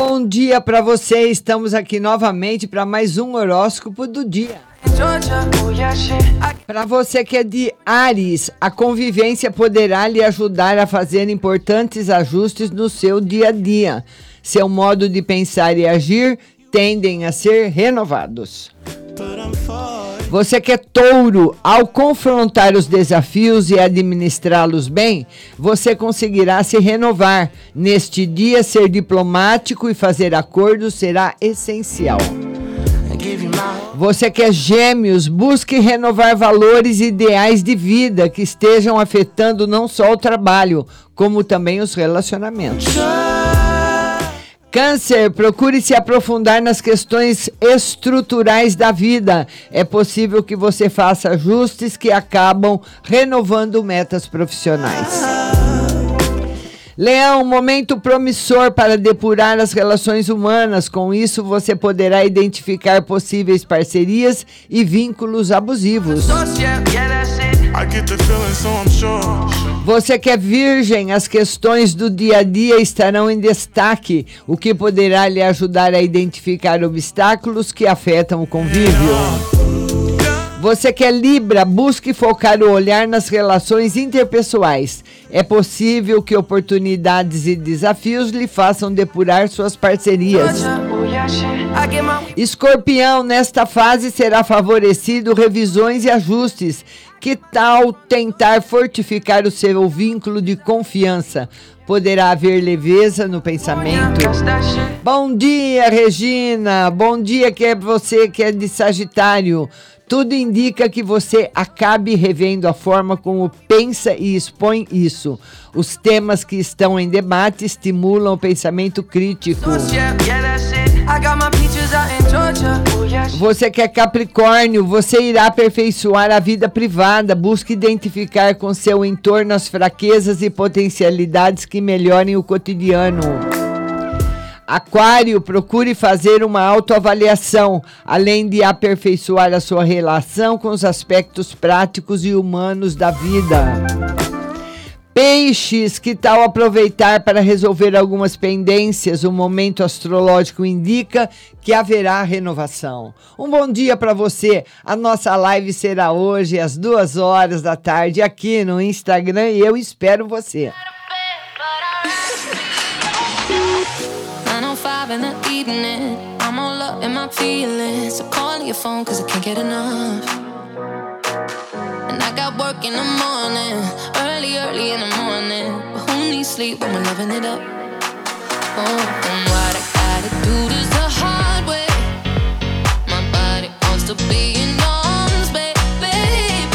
Bom dia para você. Estamos aqui novamente para mais um horóscopo do dia. Para você que é de Ares, a convivência poderá lhe ajudar a fazer importantes ajustes no seu dia a dia. Seu modo de pensar e agir tendem a ser renovados. Você que é touro, ao confrontar os desafios e administrá-los bem, você conseguirá se renovar. Neste dia, ser diplomático e fazer acordos será essencial. Você que é gêmeos, busque renovar valores e ideais de vida que estejam afetando não só o trabalho, como também os relacionamentos. Câncer, procure se aprofundar nas questões estruturais da vida. É possível que você faça ajustes que acabam renovando metas profissionais. Leão, momento promissor para depurar as relações humanas. Com isso, você poderá identificar possíveis parcerias e vínculos abusivos. that's it. I Você que é virgem, as questões do dia a dia estarão em destaque, o que poderá lhe ajudar a identificar obstáculos que afetam o convívio. Você que é Libra, busque focar o olhar nas relações interpessoais. É possível que oportunidades e desafios lhe façam depurar suas parcerias. Escorpião, nesta fase será favorecido revisões e ajustes. Que tal tentar fortificar o seu vínculo de confiança? Poderá haver leveza no pensamento. Bom dia, Regina. Bom dia que é você que é de Sagitário. Tudo indica que você acabe revendo a forma como pensa e expõe isso. Os temas que estão em debate estimulam o pensamento crítico. Yeah, yeah. Você que é Capricórnio, você irá aperfeiçoar a vida privada. Busque identificar com seu entorno as fraquezas e potencialidades que melhorem o cotidiano. Aquário, procure fazer uma autoavaliação, além de aperfeiçoar a sua relação com os aspectos práticos e humanos da vida. Peixes, que tal aproveitar para resolver algumas pendências? O momento astrológico indica que haverá renovação. Um bom dia para você. A nossa live será hoje às duas horas da tarde aqui no Instagram e eu espero você. sleep, but I'm loving it up. Oh, and what I gotta do